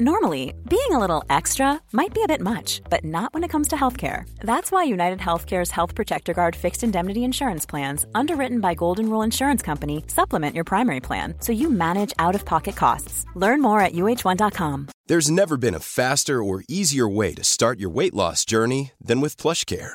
Normally, being a little extra might be a bit much, but not when it comes to healthcare. That's why United Healthcare's Health Protector Guard fixed indemnity insurance plans, underwritten by Golden Rule Insurance Company, supplement your primary plan so you manage out of pocket costs. Learn more at uh1.com. There's never been a faster or easier way to start your weight loss journey than with PlushCare.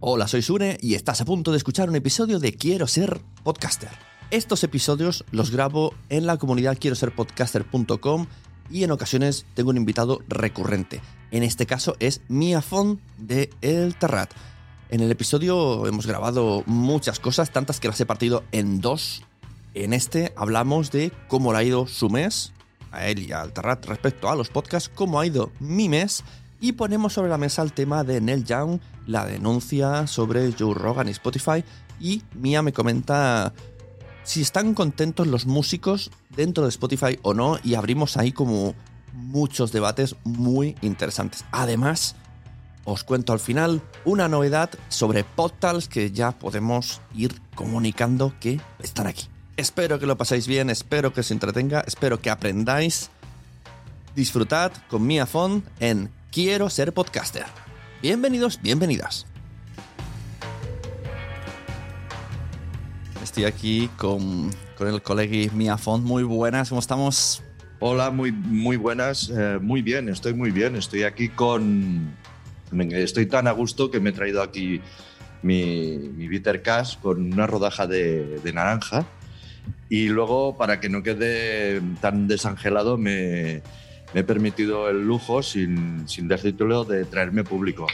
Hola, soy Sune y estás a punto de escuchar un episodio de Quiero ser podcaster. Estos episodios los grabo en la comunidad quiero ser podcaster.com y en ocasiones tengo un invitado recurrente. En este caso es Mia Font de El Terrat. En el episodio hemos grabado muchas cosas, tantas que las he partido en dos. En este hablamos de cómo le ha ido su mes, a él y al Terrat respecto a los podcasts, cómo ha ido mi mes y ponemos sobre la mesa el tema de Neil Young, la denuncia sobre Joe Rogan y Spotify y Mia me comenta si están contentos los músicos dentro de Spotify o no y abrimos ahí como muchos debates muy interesantes. Además, os cuento al final una novedad sobre Podtals que ya podemos ir comunicando que están aquí. Espero que lo paséis bien, espero que os entretenga, espero que aprendáis. Disfrutad con Mia Font en Quiero ser podcaster. Bienvenidos, bienvenidas. Estoy aquí con, con el colegui Mia Font. Muy buenas, ¿cómo estamos? Hola, muy, muy buenas. Eh, muy bien, estoy muy bien. Estoy aquí con. Estoy tan a gusto que me he traído aquí mi, mi bitter cash con una rodaja de, de naranja. Y luego, para que no quede tan desangelado, me, me he permitido el lujo, sin, sin título, de traerme público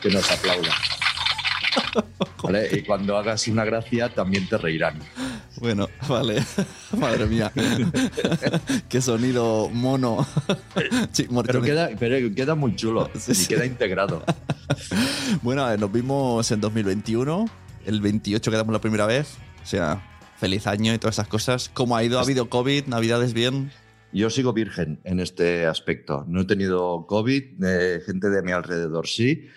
que nos aplauda. ¿Vale? Y cuando hagas una gracia también te reirán. Bueno, vale. Madre mía. Qué sonido mono. Sí, pero, queda, pero, queda, muy chulo sí, y queda integrado. Bueno, nos vimos en 2021. El 28 quedamos la primera vez. O sea, feliz año y todas esas cosas. ¿Cómo ha ido? ¿Ha habido COVID? ¿Navidades bien? Yo sigo virgen en este aspecto. No he tenido COVID, eh, gente de mi alrededor sí,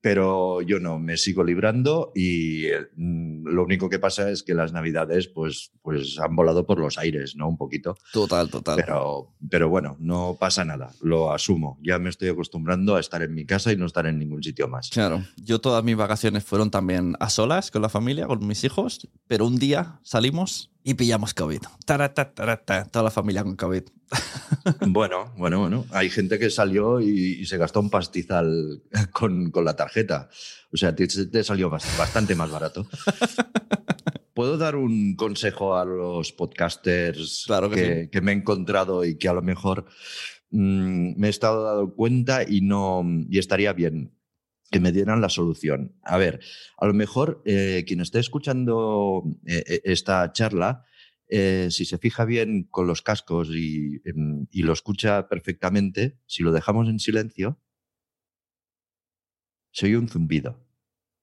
pero yo no, me sigo librando y mm, lo único que pasa es que las navidades pues, pues han volado por los aires, ¿no? Un poquito. Total, total. Pero, pero bueno, no pasa nada, lo asumo. Ya me estoy acostumbrando a estar en mi casa y no estar en ningún sitio más. Claro, yo todas mis vacaciones fueron también a solas con la familia, con mis hijos, pero un día salimos y pillamos COVID. Tarata, tarata, toda la familia con COVID. Bueno, bueno, bueno. Hay gente que salió y, se gastó un pastizal con, con la tarjeta. O sea, te, te, salió bastante más barato. ¿Puedo dar un consejo a los podcasters claro que, que, me he encontrado y que a lo mejor mmm, me he estado dando cuenta y no y estaría bien que me dieran la solución? A ver, a lo mejor eh, quien esté escuchando eh, esta charla eh, si se fija bien con los cascos y, em, y lo escucha perfectamente, si lo dejamos en silencio, se oye un zumbido.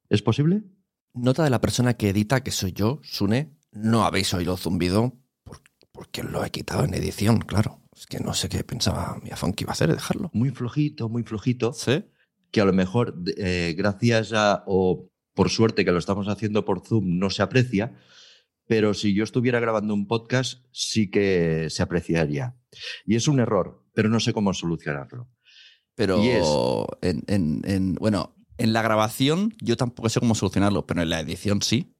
¿Es posible? Nota de la persona que edita, que soy yo, Sune, no habéis oído zumbido por- porque lo he quitado en edición, claro. Es que no sé qué pensaba mi afán que iba a hacer, dejarlo. Muy flojito, muy flojito. ¿Sí? Que a lo mejor eh, gracias a, o por suerte que lo estamos haciendo por Zoom, no se aprecia, pero si yo estuviera grabando un podcast, sí que se apreciaría. Y es un error, pero no sé cómo solucionarlo. Pero Y es- en, en- en- bueno, en la grabación yo tampoco sé cómo solucionarlo, pero en la edición sí.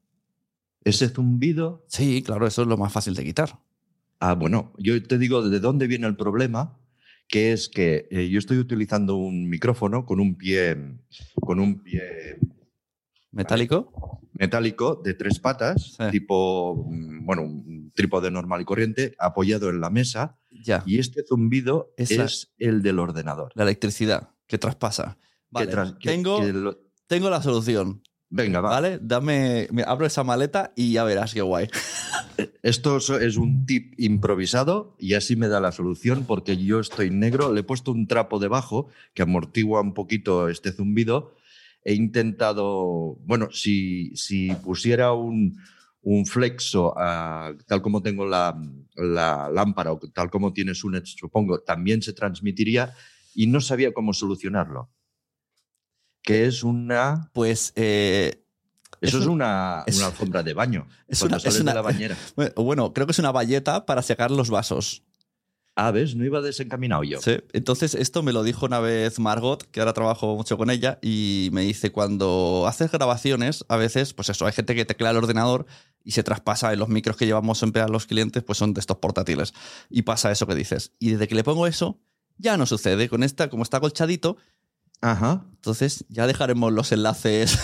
Ese zumbido, Sí, claro, eso es lo más fácil de quitar. ah, bueno, yo te digo de dónde viene el problema, que es que eh, yo estoy utilizando un micrófono con un pie, con un pie ¿Metálico? metálico de tres patas, Sí. tipo, mm, bueno, un trípode normal y corriente, apoyado en la mesa, Ya. Y este zumbido Es el del ordenador. La electricidad que traspasa. Que Vale, tras- que- tengo, que lo- tengo la solución. Venga, va. ¿Vale? Dame. me- abro esa maleta y ya verás qué guay. Esto es- un tip improvisado y así me da la solución porque yo estoy negro. Le he puesto un trapo debajo que amortigua un poquito este zumbido. He intentado, bueno, si, si pusiera un, un flexo, tal como tengo la, la lámpara o tal como tiene Sunet, supongo, también se transmitiría y no sabía cómo solucionarlo. Que es una Pues. eh, Eso Es es, un- una, es- una alfombra de baño. es cuando una- es una- de la bañera. bueno, bueno, creo que es una valleta para secar los vasos. Ah, ¿ves? No iba desencaminado yo. Sí. Entonces, esto me lo dijo una vez Margot, que ahora trabajo mucho con ella, y me dice: cuando haces grabaciones, a veces, pues eso, hay gente que teclea el ordenador y se traspasa en los micros que llevamos siempre a los clientes, pues son de estos portátiles. Y pasa eso que dices. Y desde que le pongo eso, ya no sucede. Con esta, como está colchadito, Ajá. entonces ya dejaremos los enlaces.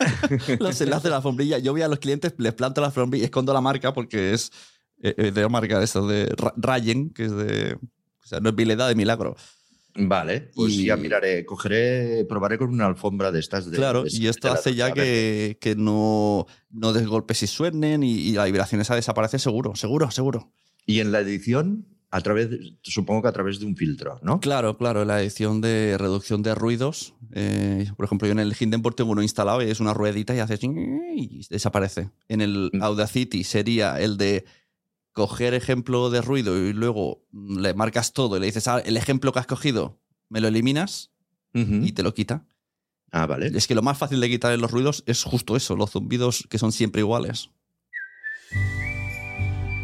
los enlaces de la alfombrilla. Yo voy a los clientes, les planto la alfombrilla y escondo la marca porque es eh, eh, de marca esa de Ra- Rayen, que es de. O sea, no es vileda de milagro. Vale, pues Y- ya miraré, cogeré, probaré con una alfombra de estas. De, claro, de y esto hace ya que, que no, no des golpes y suenen y, y la vibración esa desaparece seguro, seguro, seguro. Y en la edición, a través, supongo que a través de un filtro, ¿no? Claro, claro, la edición de reducción de ruidos. eh, por ejemplo, yo en el Hindenburg tengo uno instalado y es una ruedita y hace y desaparece. En el Mm. Audacity sería el de coger ejemplo de ruido y luego mm, le marcas todo y le dices, ah, el ejemplo que has cogido, me lo eliminas y te lo quita. Ah, vale. Es que lo más fácil de quitar en los ruidos es justo eso, los zumbidos que son siempre iguales.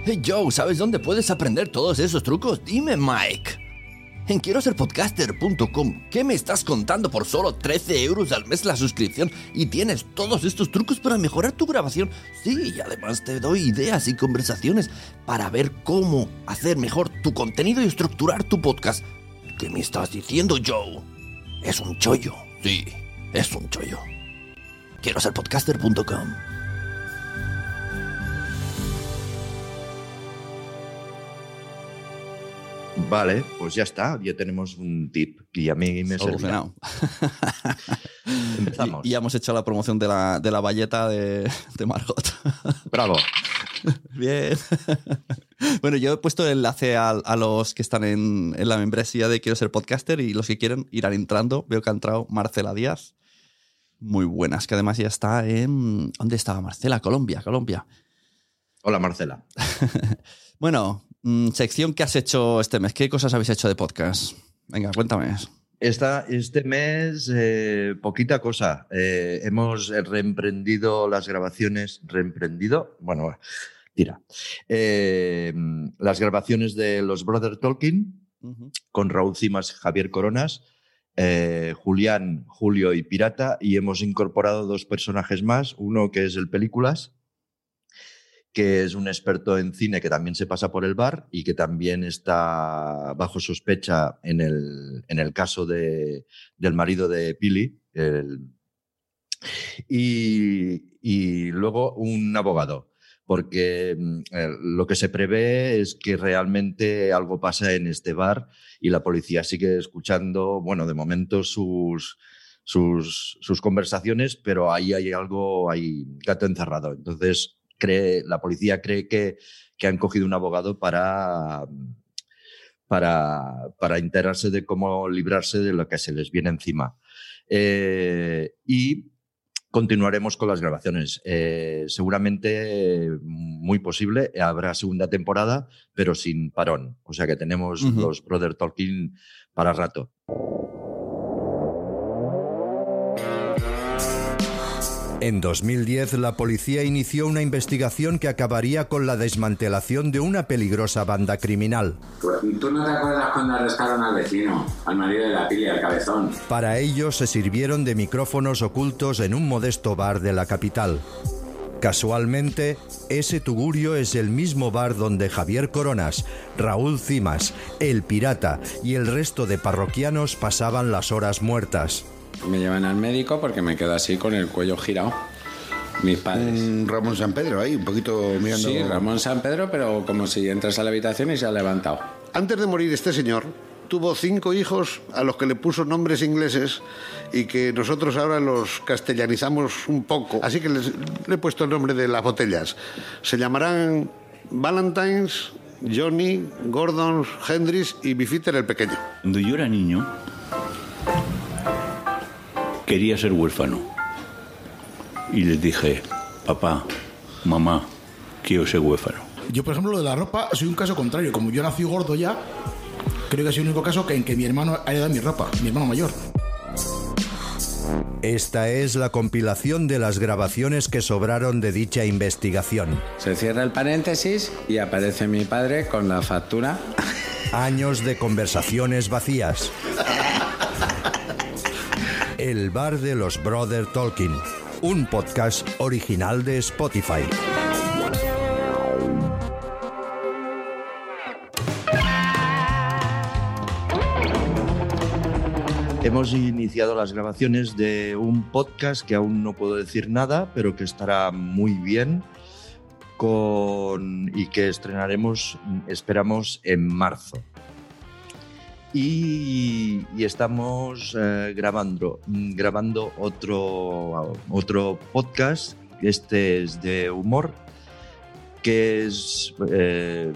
Hey Joe, ¿sabes dónde puedes aprender todos esos trucos? Dime, Mike. En quiero ser podcaster.com. ¿Qué me estás contando por solo 13 euros al mes la suscripción? Y tienes todos estos trucos para mejorar tu grabación. Sí, y además te doy ideas y conversaciones para ver cómo hacer mejor tu contenido y estructurar tu podcast. ¿Qué me estás diciendo, Joe? Es un chollo. Sí, es un chollo. Quiero ser. Vale, pues ya está, ya tenemos un tip y a mí me. Solucionado. Empezamos. Y, hemos hecho la promoción de la, de la valleta de, de Margot. Bravo. Bien. bueno, yo he puesto el enlace a, a los que están en, en la membresía de Quiero ser podcaster y los que quieren irán entrando. Veo que ha entrado Marcela Díaz. Muy buenas, que además ya está en... ¿Dónde estaba Marcela? Colombia, Colombia. Hola, Marcela. Bueno, mm, sección que has hecho este mes. ¿Qué cosas habéis hecho de podcast? Venga, cuéntame. Esta, este mes, eh, poquita cosa. Eh, hemos reemprendido las grabaciones. ¿Reemprendido? Bueno, tira. Eh, las grabaciones de los Brother Tolkien con Raúl Cimas, Javier Coronas, Julián, Julio y Pirata. Y hemos incorporado dos personajes más. Uno que es el Películas, que es un experto en cine que también se pasa por el bar y que también está bajo sospecha en el, en el caso de, del marido de Pili. y, y luego un abogado, porque mm, lo que se prevé es que realmente algo pasa en este bar y la policía sigue escuchando, bueno, de momento sus, sus, sus conversaciones, pero ahí hay algo, hay gato encerrado. Entonces, cree, la policía cree que, que han cogido un abogado para, para, para enterarse de cómo librarse de lo que se les viene encima. Eh, y continuaremos con las grabaciones. Eh, seguramente, muy posible, habrá segunda temporada, pero sin parón. O sea que tenemos los Brother Talking para rato. En 2010, la policía inició una investigación que acabaría con la desmantelación de una peligrosa banda criminal. Pues, ¿Tú no te acuerdas cuando arrestaron al vecino, al marido de la Pili, al cabezón? Para ello se sirvieron de micrófonos ocultos en un modesto bar de la capital. Casualmente, ese tugurio es el mismo bar donde Javier Coronas, Raúl Cimas, El Pirata y el resto de parroquianos pasaban las horas muertas. Me llevan al médico porque me quedo así con el cuello girado. Mis padres. Un Ramón San Pedro ahí, un poquito mirando. Sí, Ramón San Pedro, pero como si entras a la habitación y se ha levantado. Antes de morir este señor, tuvo cinco hijos a los que le puso nombres ingleses y que nosotros ahora los castellanizamos un poco. Así que les- le he puesto el nombre de las botellas. Se llamarán Valentines, Johnny, Gordon, Hendrix y Bifitter el Pequeño. Cuando yo era niño, quería ser huérfano. Y les dije, papá, mamá, quiero ser huérfano. Yo, por ejemplo, lo de la ropa, soy un caso contrario. Como yo nací gordo ya, creo que soy el único caso que en que mi hermano ha heredado mi ropa, mi hermano mayor. Esta es la compilación de las grabaciones que sobraron de dicha investigación. Se cierra el paréntesis y aparece mi padre con la factura. Años de conversaciones vacías. El bar de los Brother Tolkien. Un podcast original de Spotify. Hemos iniciado las grabaciones de un podcast que aún no puedo decir nada, pero que estará muy bien con, y que estrenaremos, esperamos, en marzo. Y, y estamos eh, grabando, grabando otro, otro podcast, este es de humor, que es, eh,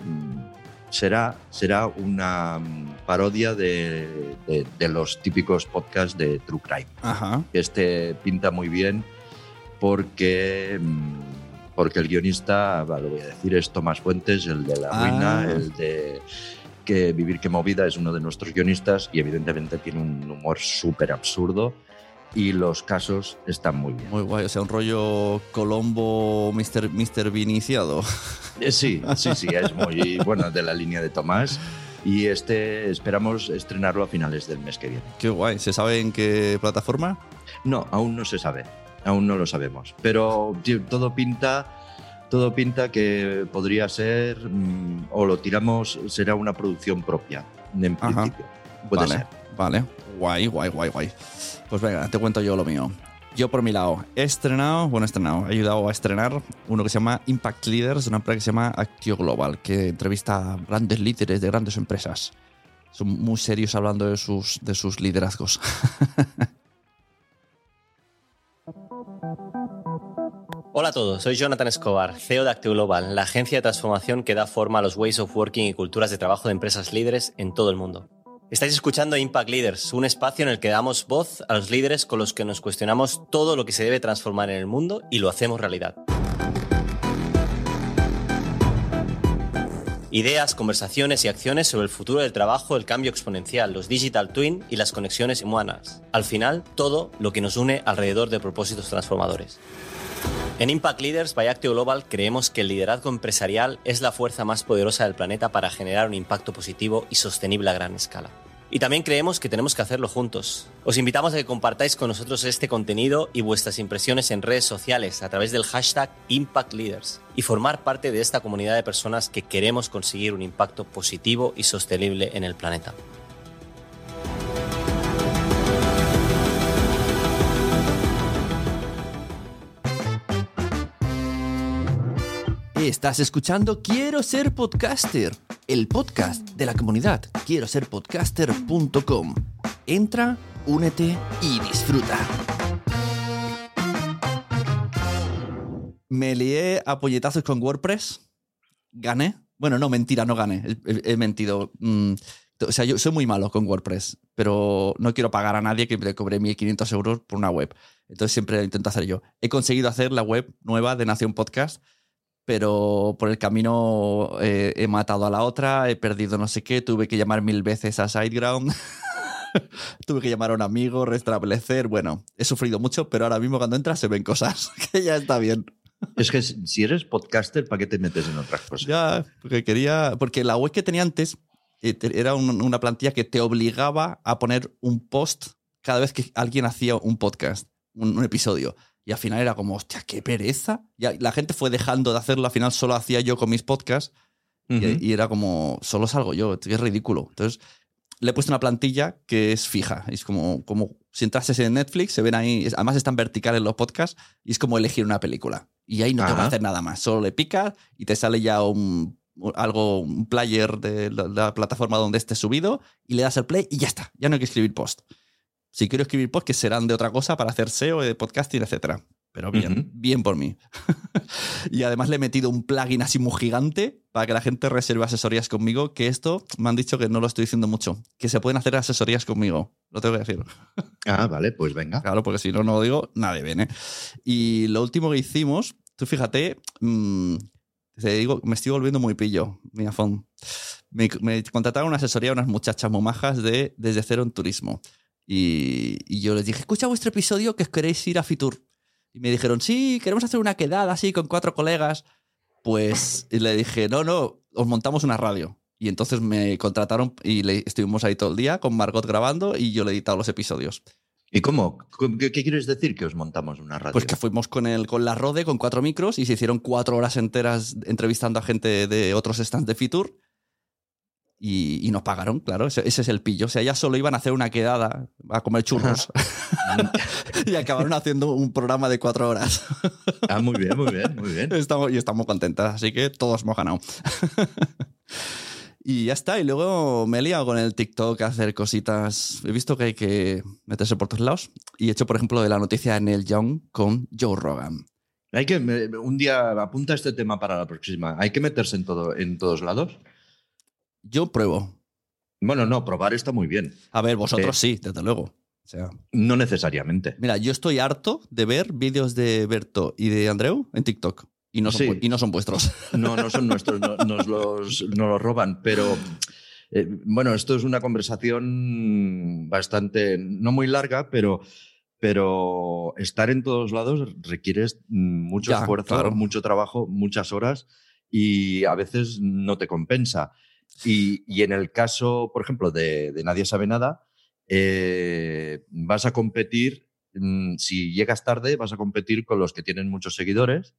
será, será una mm, parodia de, de- de los típicos podcasts de True Crime. Ajá. Este pinta muy bien porque, mm, porque el guionista, lo voy a decir, es Tomás Fuentes, el de La Ah. Ruina, el de que Vivir que Movida es uno de nuestros guionistas y evidentemente tiene un humor súper absurdo y los casos están muy bien. Muy guay. O sea, un rollo Colombo, Mr. Mr. Viniciado. Eh, Sí, sí, sí, es muy bueno de la línea de Tomás. Y este esperamos estrenarlo a finales del mes que viene. Qué guay. ¿Se sabe en qué plataforma? No, aún no se sabe, aún no lo sabemos. Pero todo pinta, todo pinta que podría ser mm, o lo tiramos, será una producción propia, en Ajá. principio. Puede vale, ser. vale. Guay, guay, guay, guay. Pues venga, te cuento yo lo mío. Yo por mi lado he estrenado, bueno, he estrenado, he ayudado a estrenar uno que se llama Impact Leaders, una empresa que se llama Actio Global, que entrevista a grandes líderes de grandes empresas. Son muy serios hablando de sus, de sus liderazgos. Hola a todos, soy Jonathan Escobar, CEO de Active Global, la agencia de transformación que da forma a los ways of working y culturas de trabajo de empresas líderes en todo el mundo. Estáis escuchando Impact Leaders, un espacio en el que damos voz a los líderes con los que nos cuestionamos todo lo que se debe transformar en el mundo y lo hacemos realidad. Ideas, conversaciones y acciones sobre el futuro del trabajo, el cambio exponencial, los digital twin y las conexiones humanas. Al final, todo lo que nos une alrededor de propósitos transformadores. En Impact Leaders by Actio Global creemos que el liderazgo empresarial es la fuerza más poderosa del planeta para generar un impacto positivo y sostenible a gran escala. Y también creemos que tenemos que hacerlo juntos. Os invitamos a que compartáis con nosotros este contenido y vuestras impresiones en redes sociales a través del hashtag Impact Leaders y formar parte de esta comunidad de personas que queremos conseguir un impacto positivo y sostenible en el planeta. Estás escuchando Quiero ser podcaster, el podcast de la comunidad quiero ser podcaster.com. Entra, únete y disfruta. Me lié a puñetazos con WordPress. Gané. Bueno, no, mentira, no gané. He, mentido. Mm, o sea, yo soy muy malo con WordPress, pero no quiero pagar a nadie que me cobre 1.500 euros por una web. Entonces siempre lo intento hacer yo. He conseguido hacer la web nueva de Nación Podcast, pero por el camino eh, he matado a la otra, he perdido no sé qué, tuve que llamar mil veces a SiteGround. Tuve que llamar a un amigo, restablecer. Bueno, he sufrido mucho, pero ahora mismo cuando entras se ven cosas, que ya está bien. Es que si eres podcaster, ¿para qué te metes en otras cosas? Ya, porque quería. Porque la web que tenía antes eh, era un- una plantilla que te obligaba a poner un post cada vez que alguien hacía un podcast, un, un episodio. Y al final era como, hostia, qué pereza. Ya, la gente fue dejando de hacerlo, al final solo hacía yo con mis podcasts. y- y, era como, solo salgo yo, es ridículo. Entonces, le he puesto una plantilla que es fija. Es como, como si entrases en Netflix, se ven ahí, además están verticales los podcasts, y es como elegir una película. Y ahí no tengo que Ajá. hacer nada más. Solo le picas y te sale ya un, algo, un player de la, la plataforma donde esté subido, y le das el play y ya está. Ya no hay que escribir post. Si quiero escribir post, que serán de otra cosa para hacer SEO, de podcasting, etcétera. Pero bien, bien por mí. y además le he metido un plugin así muy gigante para que la gente reserve asesorías conmigo, que esto me han dicho que no lo estoy diciendo mucho, que se pueden hacer asesorías conmigo. Lo tengo que decir. Ah, vale, pues venga. Claro, porque si no, no lo digo, nadie viene. Y lo último que hicimos, tú fíjate, mm, te digo, me estoy volviendo muy pillo, mi afón. Me, me contrataron una asesoría a unas muchachas muy majas de Desde Cero en Turismo. Y, y yo les dije, escucha vuestro episodio que queréis ir a Fitur. Y me dijeron, sí, queremos hacer una quedada así con cuatro colegas. Pues y le dije, no, no, os montamos una radio. Y entonces me contrataron y le, estuvimos ahí todo el día con Margot grabando y yo le he editado los episodios. ¿Y cómo? ¿Qué, qué quieres decir que os montamos una radio? Pues que fuimos con el, con la Rode, con cuatro micros, y se hicieron cuatro horas enteras entrevistando a gente de otros stands de Fitur. Y, y nos pagaron, claro, ese, ese es el pillo. O sea, ya solo iban a hacer una quedada a comer churros. y acabaron haciendo un programa de cuatro horas. Ah, muy bien, muy bien, muy bien. Estamos, y estamos contentas, así que todos hemos ganado. y ya está. Y luego me he liado con el TikTok a hacer cositas. He visto que hay que meterse por todos lados. Y he hecho, por ejemplo, de la noticia de Neil Young con Joe Rogan. Hay que, un día apunta este tema para la próxima. ¿Hay que meterse en, todo, en todos lados? Yo pruebo. Bueno, no, probar está muy bien. A ver, vosotros Eh, sí, desde luego. O sea, No necesariamente. mira, yo estoy harto de ver vídeos de Berto y de Andreu en TikTok. Y no son, Sí. y no son vuestros. No, no son nuestros, no- nos, los, nos los roban, pero eh, bueno, esto es una conversación bastante, no muy larga, pero, pero estar en todos lados requiere mucho Ya, esfuerzo, claro. mucho trabajo, muchas horas y a veces no te compensa. Y, y en el caso, por ejemplo, de, de Nadie sabe nada, eh, vas a competir, mm, si llegas tarde, vas a competir con los que tienen muchos seguidores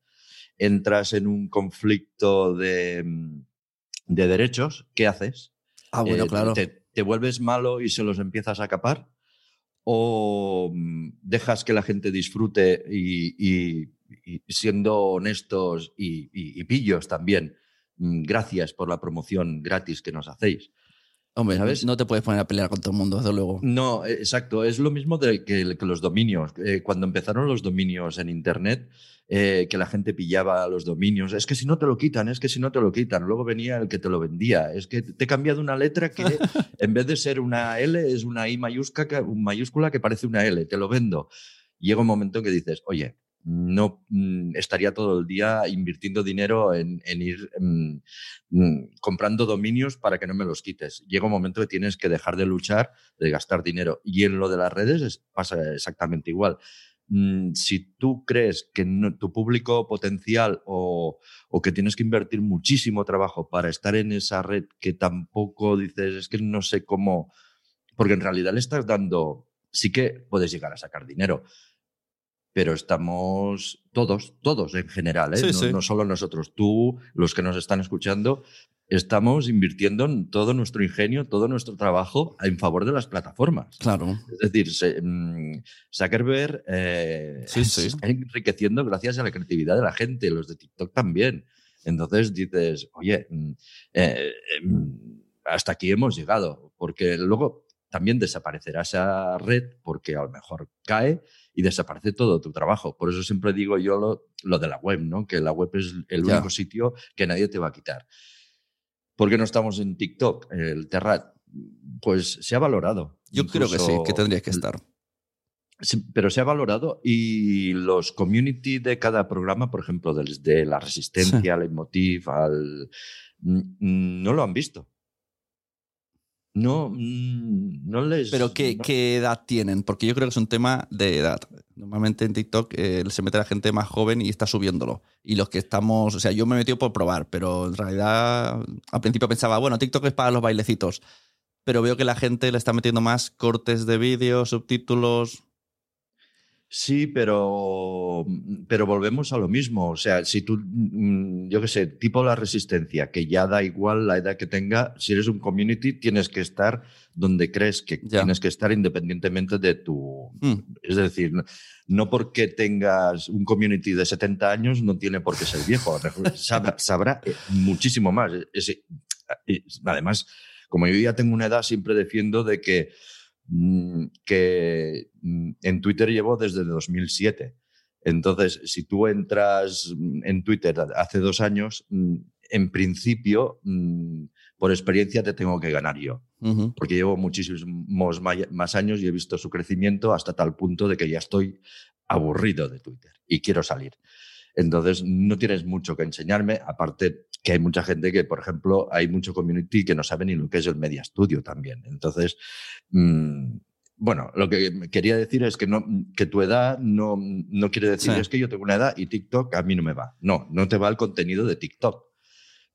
entras en un conflicto de, mm, de derechos, ¿qué haces? Ah, bueno, Eh, claro. Te, te vuelves malo y se los empiezas a capar? ¿O mm, dejas que la gente disfrute y, y- y siendo honestos y pillos también? Mm, Gracias por la promoción gratis que nos hacéis. Hombre, ¿sabes? no te puedes poner a pelear con todo el mundo, desde luego. No, eh, exacto. Es lo mismo de que, que los dominios. Eh, cuando empezaron los dominios en Internet, eh, que la gente pillaba los dominios. Es que si no te lo quitan, es que si no te lo quitan. Luego venía el que te lo vendía. Es que te he cambiado una letra que en vez de ser una L es una I mayúscula, que- mayúscula que parece una L. Te lo vendo. Llega un momento en que dices, oye, no mm, estaría todo el día invirtiendo dinero en, ir mm, mm, comprando dominios para que no me los quites. Llega un momento que tienes que dejar de luchar, de gastar dinero. Y en lo de las redes es- pasa exactamente igual. Si tú crees que no- tu público potencial o, o que tienes que invertir muchísimo trabajo para estar en esa red que tampoco dices, es que no sé cómo, porque en realidad le estás dando, sí que puedes llegar a sacar dinero, pero estamos todos, todos en general, ¿eh? Sí, no, sí. no solo nosotros, tú, los que nos están escuchando, estamos invirtiendo en todo nuestro ingenio, todo nuestro trabajo en favor de las plataformas. Claro. Es decir, se- mm, Zuckerberg eh, Sí, se está enriqueciendo gracias a la creatividad de la gente, los de TikTok también. Entonces dices, oye, mm, eh, mm, hasta aquí hemos llegado, porque luego también desaparecerá esa red porque a lo mejor cae y desaparece todo tu trabajo. Por eso siempre digo yo lo, lo de la web, ¿no? Que la web es el Ya. único sitio que nadie te va a quitar. ¿Por qué no estamos en TikTok? El Terrat, pues se ha valorado. Yo creo que sí, que tendría que estar. Pero se ha valorado y los community de cada programa, por ejemplo, desde la resistencia, al emotiv, al... mm, no lo han visto. No, mm, no les... Pero ¿qué, no- ¿qué edad tienen? Porque yo creo que es un tema de edad. Normalmente en TikTok eh, se mete la gente más joven y está subiéndolo. Y los que estamos, o sea, yo me he metido por probar, pero en realidad al principio pensaba, bueno, TikTok es para los bailecitos. Pero veo que la gente le está metiendo más cortes de vídeo, subtítulos. Sí, pero, pero volvemos a lo mismo. O sea, si tú, mm, yo qué sé, tipo la resistencia, que ya da igual la edad que tenga, si eres un community tienes que estar donde crees que Ya. tienes que estar independientemente de tu... Mm. Es decir, no- porque tengas un community de 70 años no tiene por qué ser viejo. Sabrá, sabrá, eh, muchísimo más. Además, como yo ya tengo una edad, siempre defiendo de que mm, que mm, en Twitter llevo desde 2007. Entonces, si tú entras mm, en Twitter hace dos años, mm, en principio, mm, por experiencia, te tengo que ganar yo. Porque llevo muchísimos más años y he visto su crecimiento hasta tal punto de que ya estoy aburrido de Twitter y quiero salir. Entonces, no tienes mucho que enseñarme, aparte que hay mucha gente que, por ejemplo, hay mucho community que no sabe ni lo que es el Media Studio también. Entonces, mm, bueno, lo que quería decir es que, no, que tu edad no, no quiere decir Sí. es que yo tengo una edad y TikTok a mí no me va. No, no te va el contenido de TikTok.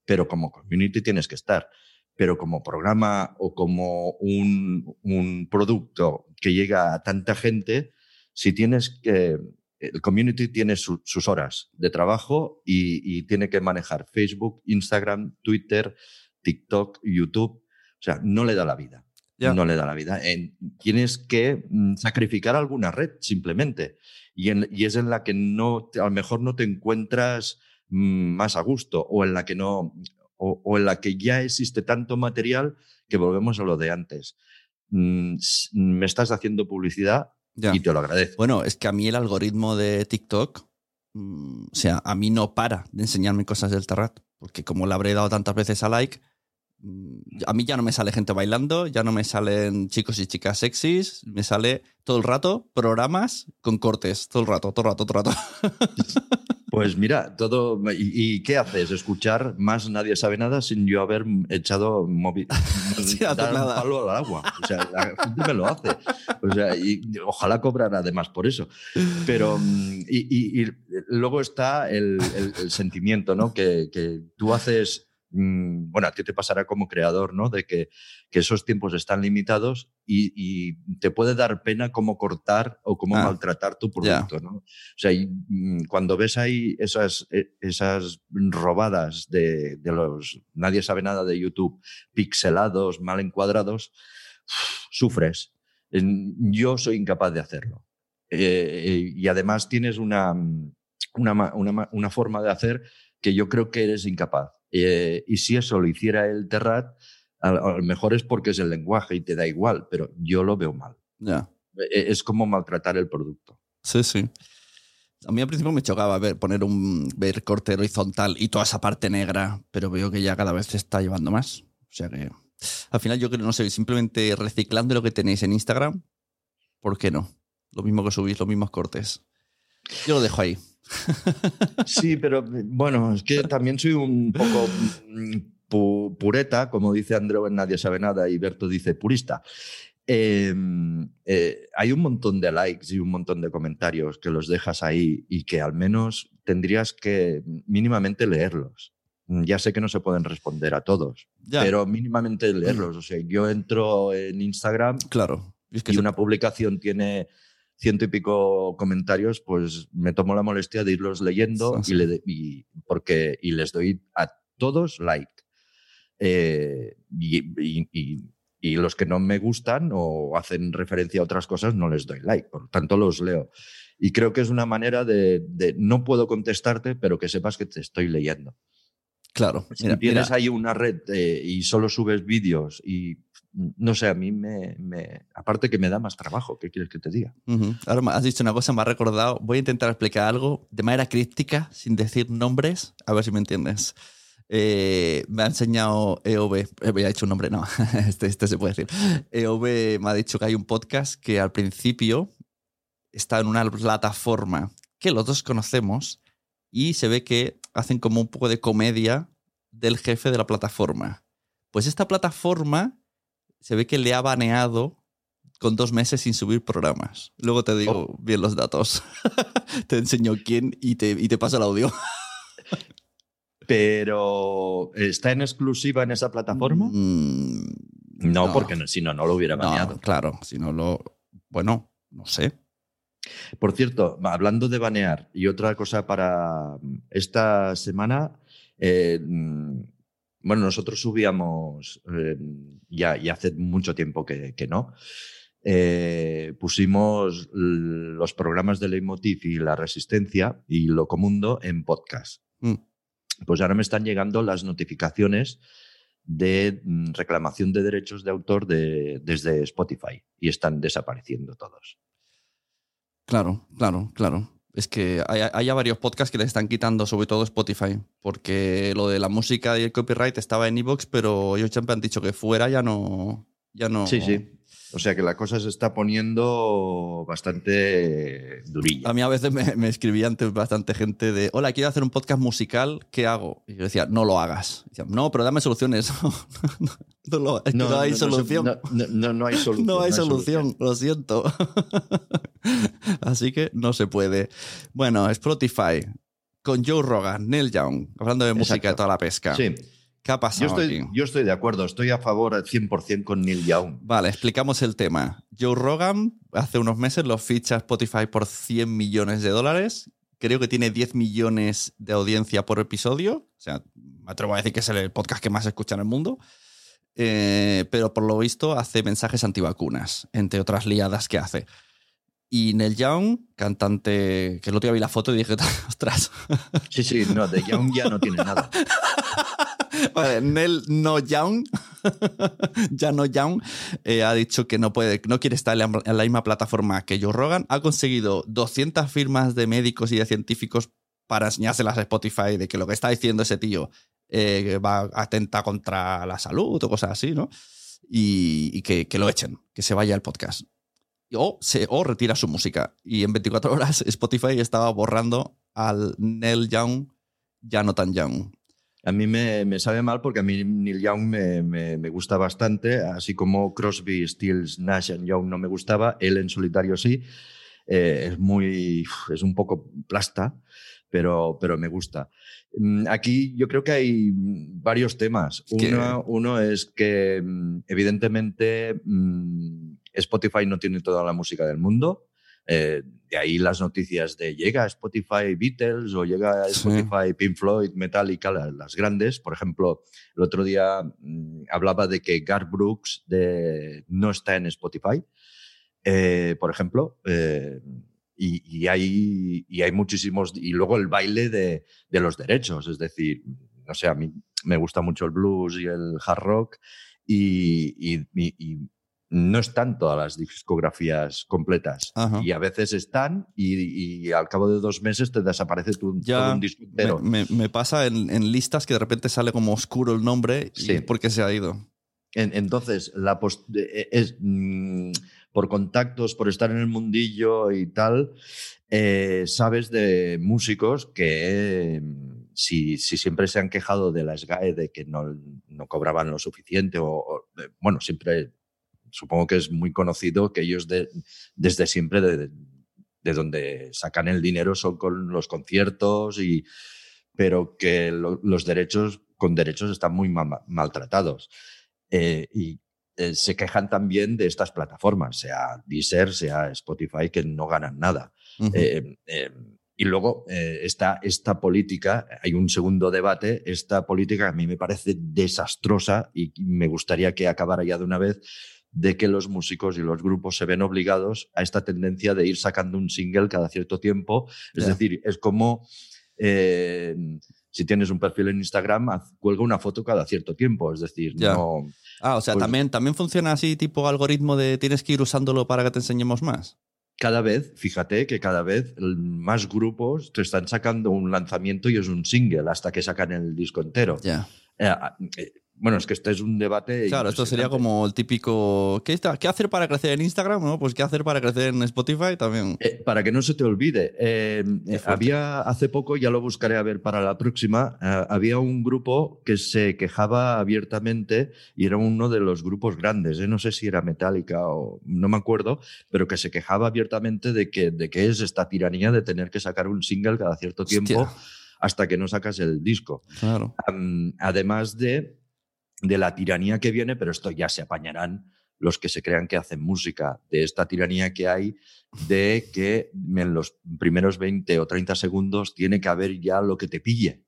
Pero como community tienes que estar. Pero como programa o como un, un producto que llega a tanta gente, si tienes que. El community tiene su- sus horas de trabajo y, y tiene que manejar Facebook, Instagram, Twitter, TikTok, YouTube. O sea, no le da la vida. No le da la vida. En- tienes que mm, sacrificar alguna red, simplemente. Y, en- y es en la que no, a lo mejor no te encuentras mm, más a gusto o en la que no, o, o en la que ya existe tanto material que volvemos a lo de antes. Mm, me estás haciendo publicidad Ya. y te lo agradezco. Bueno, es que a mí el algoritmo de TikTok, mm, o sea, a mí no para de enseñarme cosas del Terrat, porque como le habré dado tantas veces a like, mm, a mí ya no me sale gente bailando, ya no me salen chicos y chicas sexys, me sale todo el rato programas con cortes, todo el rato, todo el rato, todo el rato. Pues mira, todo. ¿Y, y qué haces? Escuchar más Nadie sabe nada sin yo haber echado móvil. Sí, dar un nada. palo al agua. O sea, la gente me lo hace. O sea, y ojalá cobrara además por eso. Pero. mm, Y, y- y luego está el, el- el sentimiento, ¿no? Que, que tú haces. Mm, Bueno, a ti te pasará como creador, ¿no? De que, que esos tiempos están limitados y, y te puede dar pena cómo cortar o cómo Ah, maltratar tu producto, ¿no? O sea, y, mm, cuando ves ahí esas, eh, esas robadas de, de los nadie sabe nada de YouTube, pixelados, mal encuadrados, sufres. Yo soy incapaz de hacerlo. Eh, y además tienes una, mm, una, una una forma de hacer que yo creo que eres incapaz. Eh, y si eso lo hiciera el Terrat, a, lo mejor es porque es el lenguaje y te da igual, pero yo lo veo mal. ya. Eh, Es como maltratar el producto. Sí, sí. A mí al principio me chocaba ver, poner un ver corte horizontal y toda esa parte negra, pero veo que ya cada vez se está llevando más. O sea que al final yo creo, no sé, simplemente reciclando lo que tenéis en Instagram, ¿por qué no? Lo mismo que subís, los mismos cortes. Yo lo dejo ahí. Sí, pero bueno, es que también soy un poco mm, pu- pureta, como dice Andreu en Nadie sabe nada y Berto dice purista. Eh, eh, hay un montón de likes y un montón de comentarios que los dejas ahí y que al menos tendrías que mínimamente leerlos. Ya sé que no se pueden responder a todos, Ya. pero mínimamente leerlos. O sea, yo entro en Instagram Claro. Y es que y una publicación tiene ciento y pico comentarios, pues me tomo la molestia de irlos leyendo Sí, sí. y, le de- y- porque, y les doy a todos like. Eh, y, y- y- los que no me gustan o hacen referencia a otras cosas no les doy like, por lo tanto los leo. Y creo que es una manera de, de no puedo contestarte, pero que sepas que te estoy leyendo. Claro. Si Mira, tienes mira, ahí una red eh, y solo subes vídeos y no sé, a mí me, me- Aparte que me da más trabajo, ¿qué quieres que te diga? Ujú. Ahora me has dicho una cosa, me ha recordado. Voy a intentar explicar algo de manera críptica, sin decir nombres, a ver si me entiendes. Eh, me ha enseñado EOB, eh, había dicho un nombre, no, este, este se puede decir. EOB me ha dicho que hay un podcast que al principio está en una plataforma que los dos conocemos y se ve que hacen como un poco de comedia del jefe de la plataforma. Pues esta plataforma se ve que le ha baneado con dos meses sin subir programas. Luego te digo bien los datos. te enseño quién y te, y te paso el audio. Pero, ¿está en exclusiva en esa plataforma? Mm, no, no. porque no- si no, no lo hubiera no, baneado. claro, si no lo... Bueno, no sé. Por cierto, hablando de banear, y otra cosa para esta semana, eh, mm, bueno, nosotros subíamos, eh, ya, ya hace mucho tiempo que, que no, eh, pusimos los programas de Leitmotiv y La Resistencia y Locomundo en podcast. Mm. Pues ahora me están llegando las notificaciones de mm, reclamación de derechos de autor de- desde Spotify y están desapareciendo todos. Claro, claro, claro. Es que hay, hay varios podcasts que le están quitando, sobre todo Spotify, porque lo de la música y el copyright estaba en Evox, pero ellos siempre han dicho que fuera ya no... Ya no Sí, sí. O sea que la cosa se está poniendo bastante durilla. A mí a veces me, me escribía antes bastante gente de, hola, quiero hacer un podcast musical, ¿qué hago? Y yo decía, no lo hagas. Decía, no, pero dame soluciones. no, es que no, hay solución. No, no- no- no hay solución. No hay solución, lo siento. Así que no se puede. Bueno, Spotify, con Joe Rogan, Neil Young, hablando de música de toda la pesca. Sí. ¿Qué ha Yo estoy, aquí? yo estoy de acuerdo, estoy a favor al 100% con Neil Young. Vale, explicamos el tema. Joe Rogan hace unos meses lo ficha Spotify por 100 millones de dólares. Creo que tiene 10 millones de audiencia por episodio. O sea, me atrevo a decir que es el podcast que más se escucha en el mundo. Eh, pero por lo visto hace mensajes antivacunas, entre otras liadas que hace. Y Neil Young, cantante, que el otro día vi la foto y dije, ostras. Sí, sí, no, de Young ya no tiene nada. Vale, Nel No Young, ya no Young, eh, ha dicho que no puede, no quiere estar en la, en la misma plataforma que Joe Rogan. Ha conseguido 200 firmas de médicos y de científicos para enseñárselas a Spotify de que lo que está diciendo ese tío eh, va atenta contra la salud o cosas así, ¿no? Y, y que, que lo echen, que se vaya el podcast. O, se, o retira su música. Y en 24 horas Spotify estaba borrando al Neil Young, ya no tan Young. A mí me, me sabe mal porque a mí Neil Young me, me- me gusta bastante, así como Crosby, Stills, Nash and Young no me gustaba, él en solitario sí. Eh, es muy, es un poco plasta, pero, pero me gusta. Mm, Aquí yo creo que hay varios temas. Uno, uno es que mm, evidentemente mm, Spotify no tiene toda la música del mundo. Eh, de ahí las noticias de llega Spotify Beatles o llega Sí. Spotify Pink Floyd, Metallica, la- las, grandes. Por ejemplo, el otro día mm, hablaba de que Garth Brooks de- no está en Spotify, eh, por ejemplo. eh, y, y hay, y hay muchísimos. Y luego el baile de, de los derechos. Es decir, no sé, a mí me gusta mucho el blues y el hard rock. Y, y- y- y no están todas las discografías completas. Ajá. Y a veces están y, y al cabo de dos meses te desaparece tu, Ya todo un disco me, entero. me- me pasa en, en listas que de repente sale como oscuro el nombre Sí. porque se ha ido. En- entonces, la pos- eh, es, mm, por contactos, por estar en el mundillo y tal, eh, sabes de músicos que mm, si, si siempre se han quejado de la SGAE de que no, no cobraban lo suficiente, o, o, eh, bueno, siempre supongo que es muy conocido que ellos de- desde siempre de, de donde sacan el dinero son con los conciertos y pero que lo- los derechos con derechos están muy ma- maltratados eh, y eh, se quejan también de estas plataformas, sea Deezer, sea Spotify, que no ganan nada. Eh, eh, y luego eh, está esta política, hay un segundo debate, esta política a mí me parece desastrosa y me gustaría que acabara ya de una vez, de que los músicos y los grupos se ven obligados a esta tendencia de ir sacando un single cada cierto tiempo. Es decir, es como... eh, si tienes un perfil en Instagram, haz- cuelga una foto cada cierto tiempo. Es decir, Ya. no. Ah, o sea, Pues- también, también funciona así, tipo algoritmo de tienes que ir usándolo para que te enseñemos más. Cada vez, fíjate que cada vez más grupos te están sacando un lanzamiento y es un single hasta que sacan el disco entero. Ya. Eh, eh, bueno, es que este es un debate. Claro, esto sería como el típico. ¿qué, está- ¿Qué hacer para crecer en Instagram? No, pues qué hacer para crecer en Spotify también. Eh, para que no se te olvide, eh, eh, había hace poco, ya lo buscaré a ver para la próxima, eh, había un grupo que se quejaba abiertamente y era uno de los grupos grandes, no sé si era Metallica o no me acuerdo, pero que se quejaba abiertamente de que, de que es esta tiranía de tener que sacar un single cada cierto tiempo Hostia. hasta que no sacas el disco. Claro. Además de, de la tiranía que viene, pero esto ya se apañarán los que se crean que hacen música, de esta tiranía que hay de que en los primeros 20 o 30 segundos tiene que haber ya lo que te pille.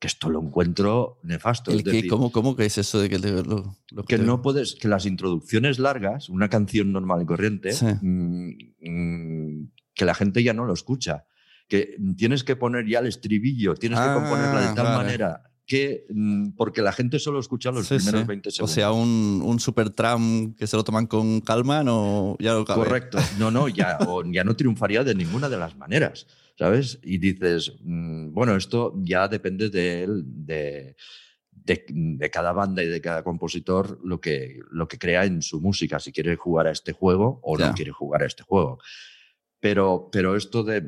Que esto lo encuentro nefasto. El es que, decir, ¿cómo, ¿Cómo que es eso de que te- lo, lo que te- no puedes, que las introducciones largas, una canción normal y corriente, Sí. mm, mm, que la gente ya no lo escucha. Que tienes que poner ya el estribillo, tienes que Ah, componerla de tal vale. manera que, mm, porque la gente solo escucha los Sí, primeros sí. 20 O segundos. sea, un, un super tram que se lo toman con calma, no, ya no cabe. Correcto. No, no, ya, o ya no triunfaría de ninguna de las maneras, ¿sabes? Y dices, mm, bueno, esto ya depende de, él, de, de, de cada banda y de cada compositor lo que, lo que crea en su música, si quiere jugar a este juego o Ya. no quiere jugar a este juego. Pero, pero esto de,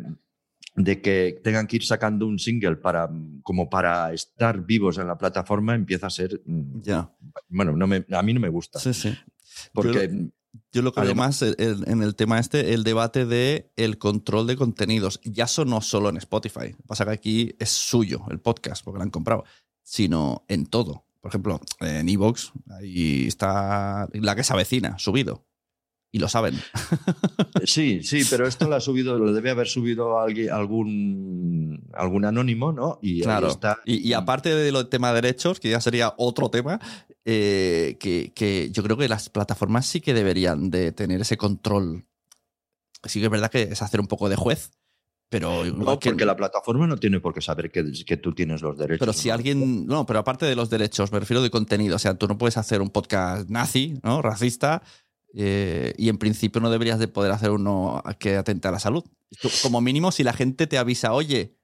de que tengan que ir sacando un single para, como para estar vivos en la plataforma empieza a ser, mm, Ya. bueno, no me- a mí no me gusta. Sí, sí. Porque Yo Yo lo que veo Además- más en el tema este, el debate de el control de contenidos. Ya eso no solo en Spotify. Pasa que aquí es suyo el podcast, porque lo han comprado, sino en todo. Por ejemplo, en Evox, ahí está la que se avecina, subido. Y lo saben. Sí, sí, pero esto lo ha subido, lo debe haber subido alguien, algún, algún anónimo, ¿no? Y Claro. está. Y, y aparte de lo tema de derechos, que ya sería otro tema, eh, que, que yo creo que las plataformas sí que deberían de tener ese control. Sí que es verdad que es hacer un poco de juez, pero No, que- porque la plataforma no tiene por qué saber que, que tú tienes los derechos. Pero si ¿no? alguien. No, pero aparte de los derechos, me refiero de contenido. O sea, tú no puedes hacer un podcast nazi, ¿no? Racista. Eh, y en principio no deberías de poder hacer uno que atente a la salud. Como mínimo, si la gente te avisa, oye,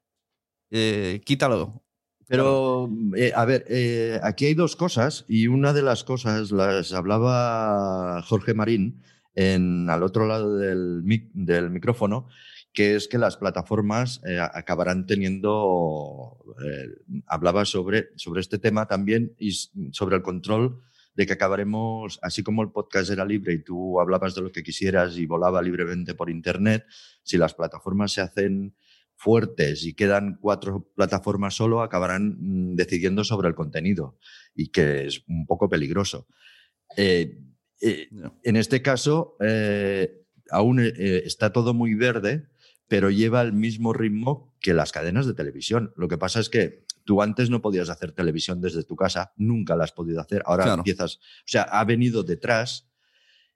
eh, quítalo. Pero, eh, a ver, aquí hay dos cosas y una de las cosas las hablaba Jorge Marín en, al otro lado del, mic- del micrófono, que es que las plataformas acabarán teniendo, hablaba sobre, sobre este tema también y sobre el control de que acabaremos, así como el podcast era libre y tú hablabas de lo que quisieras y volaba libremente por Internet, si las plataformas se hacen fuertes y quedan cuatro plataformas solo, acabarán mm, decidiendo sobre el contenido y que es un poco peligroso. Eh, eh, en este caso, eh, aún está todo muy verde, pero lleva el mismo ritmo que las cadenas de televisión. Lo que pasa es que tú antes no podías hacer televisión desde tu casa, nunca la has podido hacer. Ahora Claro. empiezas, o sea, ha venido detrás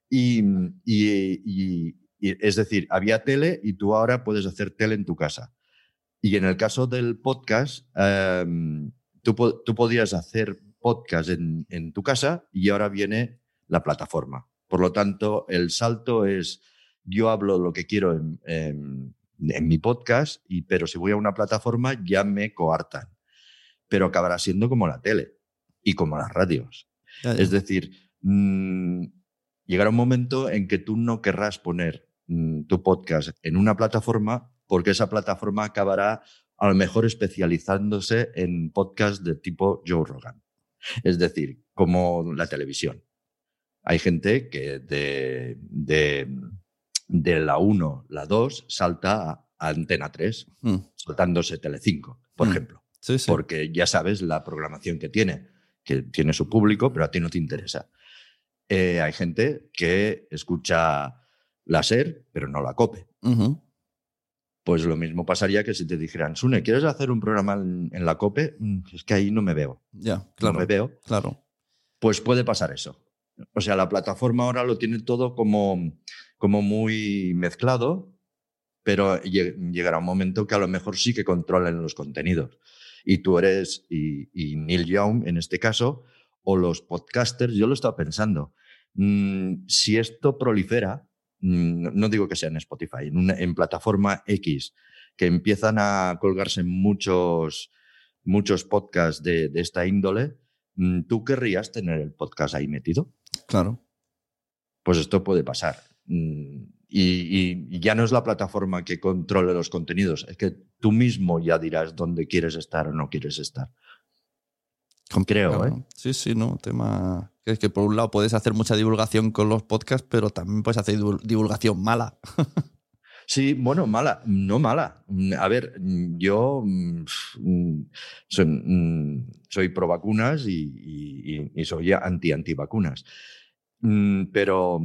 y, y- y- y- es decir, había tele y tú ahora puedes hacer tele en tu casa. Y en el caso del podcast, em, tú, po- tú podías hacer podcast en, en tu casa y ahora viene la plataforma. Por lo tanto, el salto es, yo hablo lo que quiero en, en- en mi podcast, y, pero si voy a una plataforma ya me coartan. Pero acabará siendo como la tele y como las radios. Ya, ya. Es decir, mm, llegará un momento en que tú no querrás poner mm, tu podcast en una plataforma porque esa plataforma acabará a lo mejor especializándose en podcasts de tipo Joe Rogan. Es decir, como la televisión. Hay gente que de, de, de la 1, la 2, salta a Antena 3, Mm. saltándose Telecinco, por Mm. ejemplo Sí, sí. porque ya sabes la programación que tiene, que tiene su público, pero a ti no te interesa. Eh, hay gente que escucha la SER, pero no la COPE. Ujú. Pues lo mismo pasaría que si te dijeran, Sune, ¿quieres hacer un programa en, en la COPE? Mm, Es que ahí no me veo. Ya, claro. No me veo. Claro. Pues puede pasar eso. O sea, la plataforma ahora lo tiene todo como, como muy mezclado, pero lle- llegará un momento que a lo mejor sí que controlen los contenidos. Y tú eres, y, y Neil Young en este caso, o los podcasters, yo lo estaba pensando, mm, si esto prolifera, mm, no digo que sea en Spotify, en, una- en plataforma X, que empiezan a colgarse muchos, muchos podcasts de, de esta índole, mm, ¿tú querrías tener el podcast ahí metido? Claro. Pues esto puede pasar. Y, ya no es la plataforma que controle los contenidos, es que tú mismo ya dirás dónde quieres estar o no quieres estar. Creo, Claro. ¿eh? Sí, sí, no. Tema. Es que por un lado puedes hacer mucha divulgación con los podcasts, pero también puedes hacer divul- divulgación mala. Sí, bueno, mala, no mala. Mm, A ver, mm, yo mm, soy, soy pro vacunas y, y- y- soy anti-antivacunas. Pero,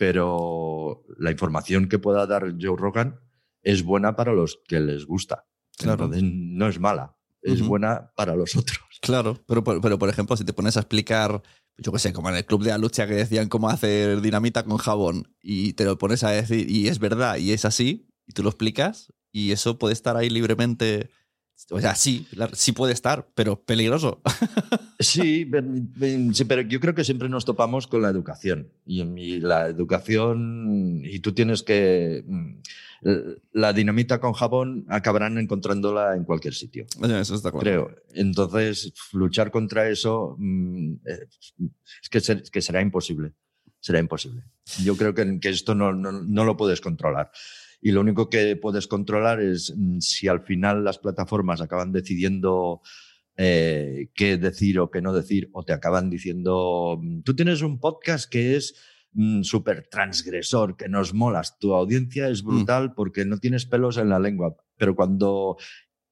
pero la información que pueda dar Joe Rogan es buena para los que les gusta. Claro. Entonces, no es mala, es buena para los otros. Claro, pero, por- pero por ejemplo, si te pones a explicar, yo qué sé, como en el club de la lucha que decían cómo hacer dinamita con jabón y te lo pones a decir y es verdad y es así y tú lo explicas y eso puede estar ahí libremente. O sea, sí, sí puede estar, pero peligroso. Sí, pero yo creo que siempre nos topamos con la educación. Y, la educación, y tú tienes que. mm, La dinamita con jabón acabarán encontrándola en cualquier sitio. Eso está claro. Creo. Entonces, luchar contra eso mm, eh, es que, ser- que será imposible. Será imposible. Yo creo que, que esto no, no- no lo puedes controlar. Y lo único que puedes controlar es mm, si al final las plataformas acaban decidiendo eh, qué decir o qué no decir, o te acaban diciendo, mm, tú tienes un podcast que es súper transgresor, que nos molas, tu audiencia es brutal porque no tienes pelos en la lengua, pero cuando...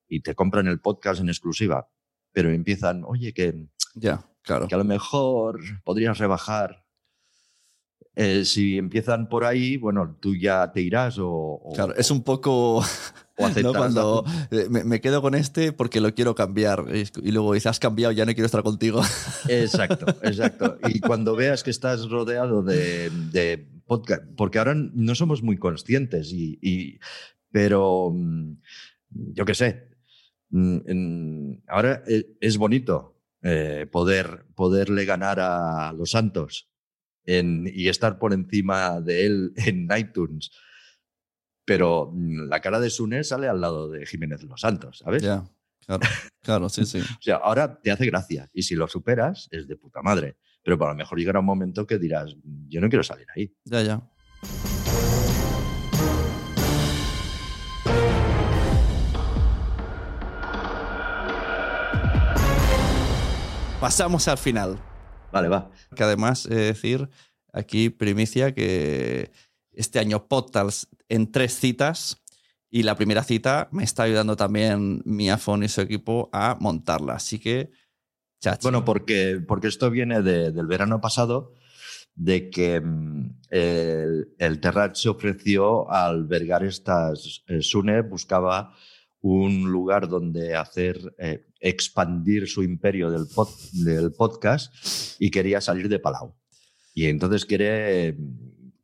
y te compran el podcast en exclusiva, pero empiezan, oye, que, Ya, claro. que a lo mejor podrías rebajar. Eh, si empiezan por ahí, bueno, tú ya te irás o, o- Claro, es un poco. ¿no? Cuando eh, me, me quedo con este porque lo quiero cambiar. Y luego dices, has cambiado, ya no quiero estar contigo. Exacto, exacto. Y cuando veas que estás rodeado de, de podcast, porque ahora no somos muy conscientes, y, y- pero mm, yo qué sé, mm, ahora e- es bonito eh, poder, poderle ganar a los Santos en- y estar por encima de él en iTunes. Pero la cara de Sune sale al lado de Jiménez Los Santos, ¿sabes? ya, claro, claro, sí, sí. O sea, ahora te hace gracia y si lo superas es de puta madre. Pero para lo mejor llegará un momento que dirás, yo no quiero salir ahí. Ya, ya. Pasamos al final. Vale, va. Que además, de decir, aquí primicia que este año Podtals en tres citas y la primera cita me está ayudando también mi iPhone y su equipo a montarla. Así que, chachi. Bueno, porque, porque esto viene de- del verano pasado, de que mm, el, el Terrat se ofreció a albergar estas. eh, Sune buscaba un lugar donde hacer eh, expandir su imperio del, pod- del podcast y quería salir de Palau. Y entonces quiere,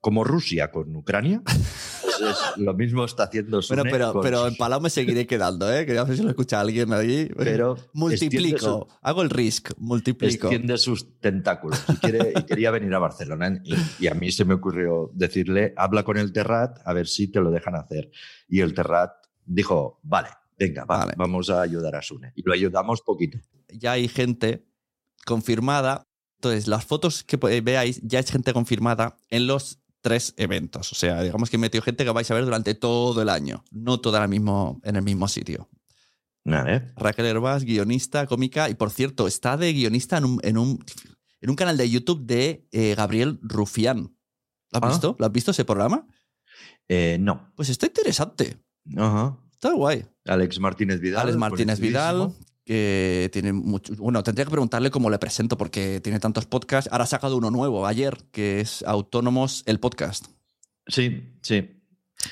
como Rusia con Ucrania, pues es lo mismo está haciendo Sune. Bueno, pero, con- pero en Palau me seguiré quedando, ¿eh? Que sé si lo escucha alguien allí. Pero multiplico. su- Hago el risk, multiplico. extiende sus tentáculos y, quiere- y quería venir a Barcelona. Y, y a mí se me ocurrió decirle, habla con el Terrat a ver si te lo dejan hacer. Y el Terrat dijo, vale, venga, va, Vale. vamos a ayudar a Sune. Y lo ayudamos poquito. Ya hay gente confirmada. Entonces, las fotos que po- veáis, ya es gente confirmada en los tres eventos. O sea, digamos que he metido gente que vais a ver durante todo el año, no toda la mismo, en el mismo sitio. Vale. Raquel Herbás, guionista, cómica, y por cierto, está de guionista en un, en un, en un canal de YouTube de eh, Gabriel Rufián. ¿Lo has Ah. visto? ¿Lo has visto ese programa? Eh, no. Pues está interesante. Ajá. Está guay. Alex Martínez Vidal. Alex Martínez Vidal, que tiene mucho. Bueno, tendría que preguntarle cómo le presento porque tiene tantos podcasts. Ahora ha sacado uno nuevo ayer, que es Autónomos el podcast. Sí, sí.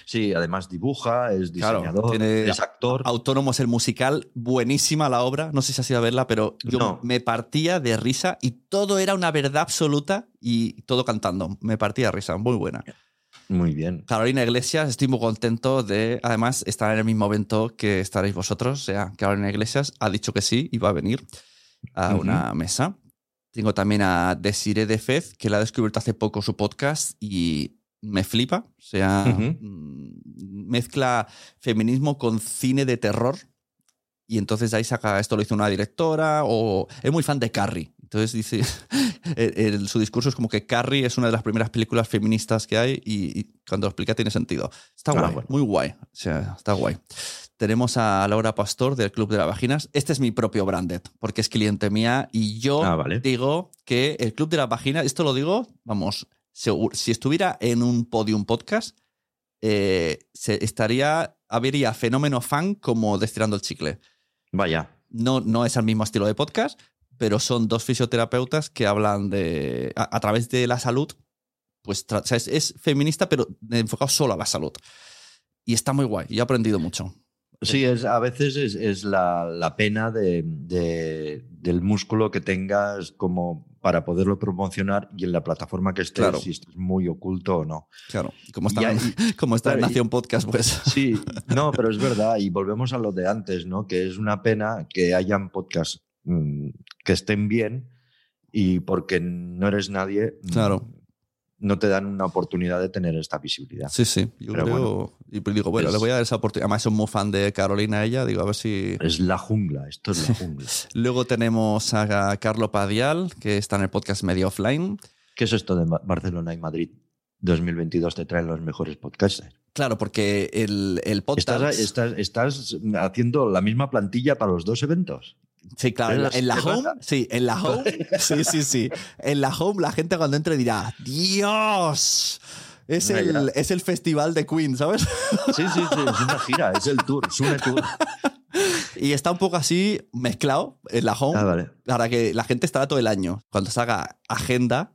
Sí, además dibuja, es Claro, diseñador, tiene- es actor. Autónomos el musical, buenísima la obra. No sé si has ido a verla, pero yo No. me partía de risa y todo era una verdad absoluta y todo cantando. Me partía de risa, muy buena. Muy bien. Carolina Iglesias, estoy muy contento de, además, estar en el mismo evento que estaréis vosotros. O sea, Carolina Iglesias ha dicho que sí y va a venir a una mesa. Tengo también a Desiree de Fez, que la ha descubierto hace poco su podcast y me flipa. O sea, mm, mezcla feminismo con cine de terror. Y entonces de ahí saca, esto lo hizo una directora, o es muy fan de Carrie. Entonces dice, el- el- su discurso es como que Carrie es una de las primeras películas feministas que hay y, y cuando lo explica tiene sentido. Está guay, bueno. muy guay. O sea, está guay. Tenemos a Laura Pastor del Club de las Vaginas. Este es mi propio branded, porque es cliente mía y yo Ah, vale. digo que el Club de las Vaginas, esto lo digo, vamos, seguro, si estuviera en un podium podcast, eh, se estaría, habría fenómeno fan como Destilando el Chicle. Vaya. No, no es el mismo estilo de podcast, pero son dos fisioterapeutas que hablan de, a, a través de la salud, pues o sea, es, es feminista, pero enfocado solo a la salud. Y está muy guay, y he aprendido mucho. Sí, es, a veces es, es la, la pena de, de- del músculo que tengas como para poderlo promocionar y en la plataforma que estés, Claro. si estás muy oculto o no. Claro, como está, hay- como está en claro, y- Nación Podcast, pues. Sí, no, pero es verdad, y volvemos a lo de antes, ¿no? Que es una pena que hayan podcasts mm, que estén bien y porque no eres nadie, mm, Claro. no te dan una oportunidad de tener esta visibilidad. Sí, sí. Yo Pero creo. bueno, y pues digo, bueno, es- le voy a dar esa oportunidad. Además, soy muy fan de Carolina, ella. Digo, a ver si. Es la jungla, esto es la jungla. Luego tenemos a Carlo Padial, que está en el podcast Media Offline. ¿Qué es esto de Barcelona y Madrid 2022 te traen los mejores podcasters? Claro, porque el, el podcast. ¿Estás, estás, estás haciendo la misma plantilla para los dos eventos? Sí, claro, en la, en la ¿Qué home, sí, en la home, sí, sí, sí. En la home la gente cuando entre dirá, Dios, es el, es el festival de Queen, ¿sabes? Sí, sí, sí, es una gira, es el tour, es un tour. Y está un poco así mezclado en la home Ah, vale. para que la gente estará todo el año. Cuando se haga agenda,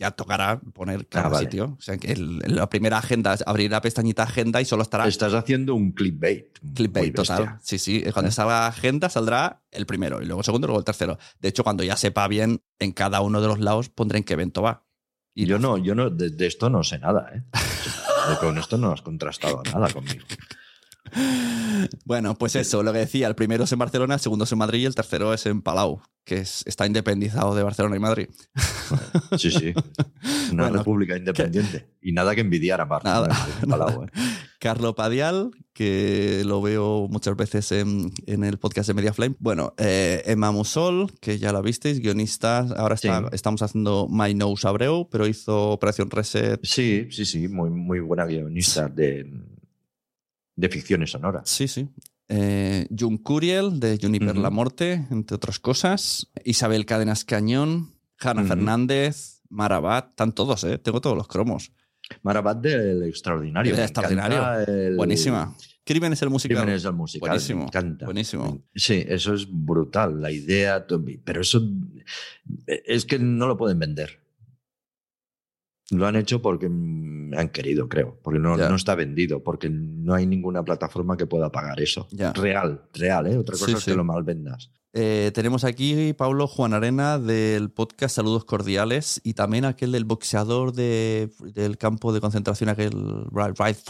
ya tocará poner cada Ah, vale. sitio. O sea, que el- la primera agenda abrir la pestañita agenda y solo estará Estás haciendo un clickbait. clickbait total. Sí, sí. Cuando salga agenda saldrá el primero y luego el segundo y luego el tercero. De hecho, cuando ya sepa bien en cada uno de los lados pondré en qué evento va. Y yo no, yo no, de, de esto no sé nada, ¿eh? Con esto no has contrastado nada conmigo. Bueno, pues eso, lo que decía, el primero es en Barcelona, el segundo es en Madrid y el tercero es en Palau, que es- está independizado de Barcelona y Madrid. Sí, sí. Una Bueno, república independiente. Y nada que envidiar a Barcelona. Nada, y Palau, ¿eh? Carlo Padial, que lo veo muchas veces en, en el podcast de Media Flame. Bueno, eh, Emma Musol, que ya la visteis, guionista. Ahora está- Sí. estamos haciendo My Nose Abreu, pero hizo Operación Reset. Sí, sí, sí. Muy, muy buena guionista de, de ficciones sonoras. Sí, sí. Eh, Jun Curiel, de Juniper. La Morte, entre otras cosas. Isabel Cadenas Cañón, Hanna. Fernández, Marabat, están todos, ¿eh? Tengo todos los cromos. Marabat del Extraordinario. Me Extraordinario. el- Buenísima. Crimen es el musical. Crímenes del musical. Buenísimo. Me encanta. Buenísimo. Sí, eso es brutal. La idea, pero eso es que no lo pueden vender. Lo han hecho porque mm, han querido, creo. Porque no, no está vendido. Porque no hay ninguna plataforma que pueda pagar eso. Real, real, ¿eh? Otra cosa Sí, es sí. que lo mal vendas. Eh, tenemos aquí Pablo Juan Arena del podcast Saludos Cordiales y también aquel del boxeador de- del campo de concentración, aquel. ¿Sabes?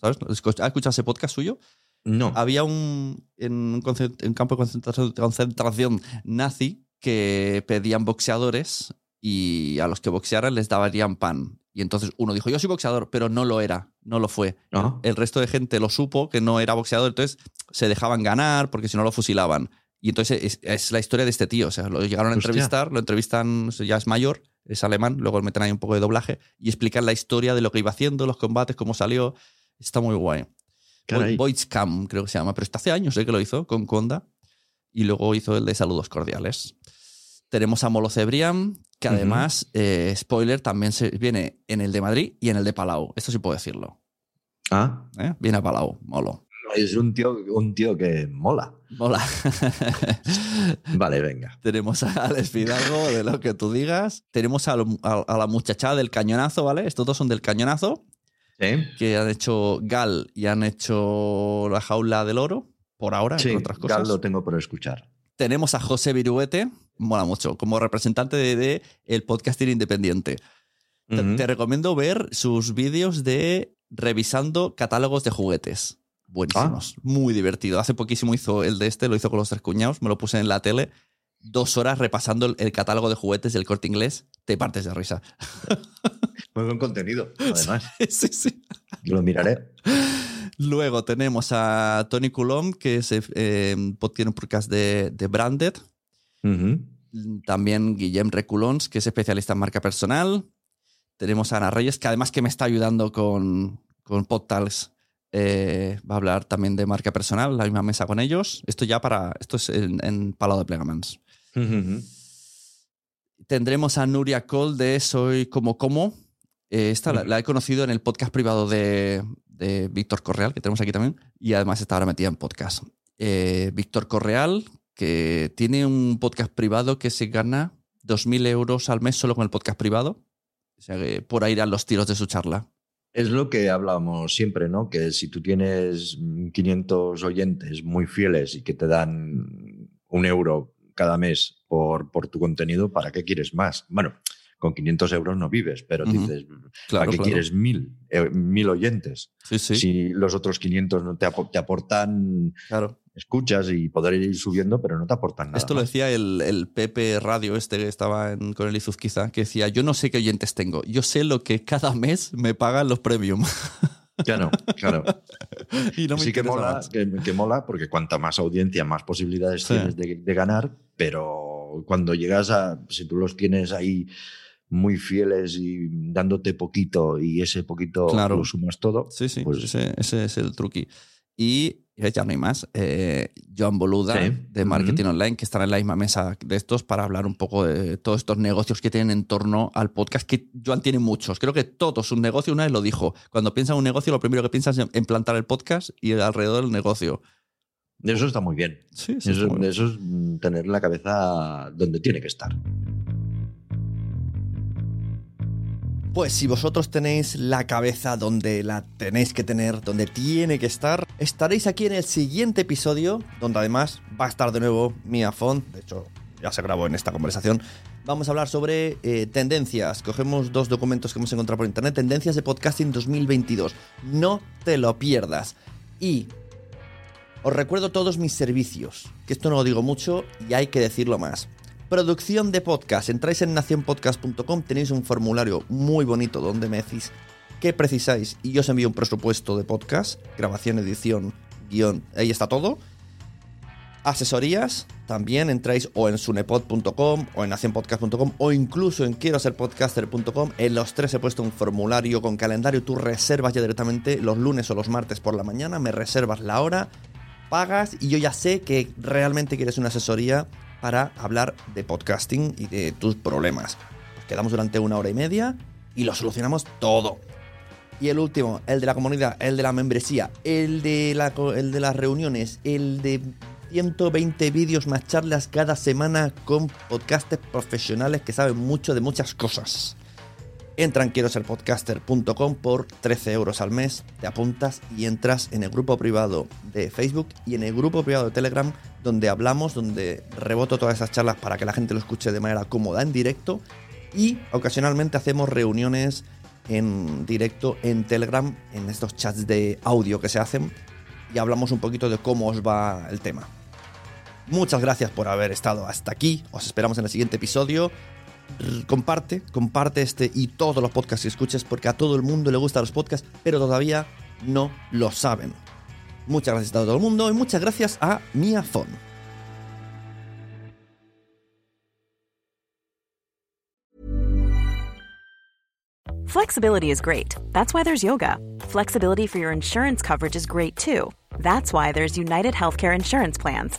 ¿Has escuchado ese podcast suyo? No. Había un, en un, concent- en un campo de concentración, concentración nazi que pedían boxeadores y a los que boxearan les darían pan. Y entonces uno dijo, yo soy boxeador, pero no lo era, no lo fue. El resto de gente lo supo que no era boxeador, entonces se dejaban ganar porque si no lo fusilaban. Y entonces es, es la historia de este tío. O sea, lo llegaron a Hostia. entrevistar, lo entrevistan, ya es mayor, es alemán, luego meten ahí un poco de doblaje y explican la historia de lo que iba haciendo, los combates, cómo salió. Está muy guay. Caray. Voicecam, creo que se llama, pero está hace años ¿eh? que lo hizo con Conda. Y luego hizo el de Saludos Cordiales. Tenemos a Molo Cebrián, que además, eh, spoiler, también se, viene en el de Madrid y en el de Palau. Esto sí puedo decirlo. Ah, ¿eh? Viene a Palau, Molo. es un tío, un tío que mola. Mola. Vale, venga. Tenemos a Alex Fidalgo, de lo que tú digas. Tenemos a, lo- a- a la muchachada del cañonazo, ¿vale? Estos dos son del cañonazo, ¿Sí? que han hecho Gal y han hecho La Jaula del Oro, por ahora, Sí, otras cosas. Gal lo tengo por escuchar. Tenemos a José Viruete, mola mucho, como representante de, de el podcasting independiente. Te- recomiendo ver sus vídeos de revisando catálogos de juguetes. Buenísimos. Muy divertido. Hace poquísimo hizo el de este, lo hizo con los tres cuñados, me lo puse en la tele. Dos horas repasando el, el catálogo de juguetes del corte inglés. Te partes de risa. Muy buen contenido, además. sí, sí. Lo miraré. Luego tenemos a Tony Coulomb, que es, eh, tiene un podcast de, de Branded. Ujú. También Guillem Reculons, que es especialista en marca personal. Tenemos a Ana Reyes, que además que me está ayudando con, con PodTalks, eh, va a hablar también de marca personal, la misma mesa con ellos. Esto ya para. Esto es en, en Palo de Plegamans. Tendremos a Nuria Cole de Soy como como. Eh, esta la, la he conocido en el podcast privado de, de Víctor Correal, que tenemos aquí también, y además está ahora metida en podcast. Eh, Víctor Correal, que tiene un podcast privado que se gana 2.000 euros al mes solo con el podcast privado. O sea que por ahí irán los tiros de su charla. Es lo que hablábamos siempre, ¿no? Que si tú tienes mm, 500 oyentes muy fieles y que te dan un euro cada mes por, por tu contenido, ¿para qué quieres más? Bueno, con 500 euros no vives, pero dices, Claro, ¿para qué claro. quieres mil, eh, mil oyentes? Sí, sí. Si los otros 500 no te, te aportan Claro. Escuchas y poder ir subiendo, pero no te aportan nada. Esto lo decía el, el Pepe Radio este que estaba en- con el Izuzquiza, que decía, yo no sé qué oyentes tengo, yo sé lo que cada mes me pagan los premium. Claro, claro. y no me sí que mola, que, que mola porque cuanta más audiencia, más posibilidades Sí. tienes de, de ganar, pero cuando llegas a, si tú los tienes ahí muy fieles y dándote poquito y ese poquito Claro. lo sumas todo, Sí, sí, pues ese, ese es el truqui. Y ya no hay más. Eh, Joan Boluda, Sí. de Marketing Online, que estará en la misma mesa de estos para hablar un poco de todos estos negocios que tienen en torno al podcast, que Joan tiene muchos. Creo que todos sus negocios, una vez lo dijo, cuando piensa en un negocio, lo primero que piensa es en- plantar el podcast y alrededor del negocio. eso está muy bien. Sí, Eso, está muy bien. eso es mm, tener la cabeza donde tiene que estar. Pues si vosotros tenéis la cabeza donde la tenéis que tener, donde tiene que estar, estaréis aquí en el siguiente episodio, donde además va a estar de nuevo Mia Font. De hecho, ya se grabó en esta conversación. Vamos a hablar sobre eh, tendencias. Cogemos dos documentos que hemos encontrado por internet. Tendencias de podcasting 2022. No te lo pierdas. Y os recuerdo todos mis servicios, que esto no lo digo mucho y hay que decirlo más. Producción de podcast. Entráis en nacionpodcast.com, tenéis un formulario muy bonito donde me decís qué precisáis y yo os envío un presupuesto de podcast, grabación, edición, guion, ahí está todo. Asesorías, también entráis o en sunepod.com o en nacionpodcast.com o incluso en quiero ser podcaster.com. En los tres he puesto un formulario con calendario, tú reservas ya directamente los lunes o los martes por la mañana, me reservas la hora, pagas y yo ya sé que realmente quieres una asesoría para hablar de podcasting y de tus problemas. Nos quedamos durante una hora y media y lo solucionamos todo. Y el último, el de la comunidad, el de la membresía, el de, la el de las reuniones, el de 120 vídeos más charlas cada semana con podcasters profesionales que saben mucho de muchas cosas. Entra en quiero ser podcaster.com por 13 euros al mes, te apuntas y entras en el grupo privado de Facebook y en el grupo privado de Telegram donde hablamos, donde reboto todas esas charlas para que la gente lo escuche de manera cómoda en directo. Y ocasionalmente hacemos reuniones en directo en Telegram, en estos chats de audio que se hacen y hablamos un poquito de cómo os va el tema. Muchas gracias por haber estado hasta aquí, os esperamos en el siguiente episodio comparte, comparte este y todos los podcasts que escuches porque a todo el mundo le gustan los podcasts, pero todavía no lo saben. Muchas gracias a todo el mundo y muchas gracias a Mia. Flexibility is great. That's why there's yoga. Flexibility for your insurance coverage is great too. That's why there's United Healthcare Insurance Plans.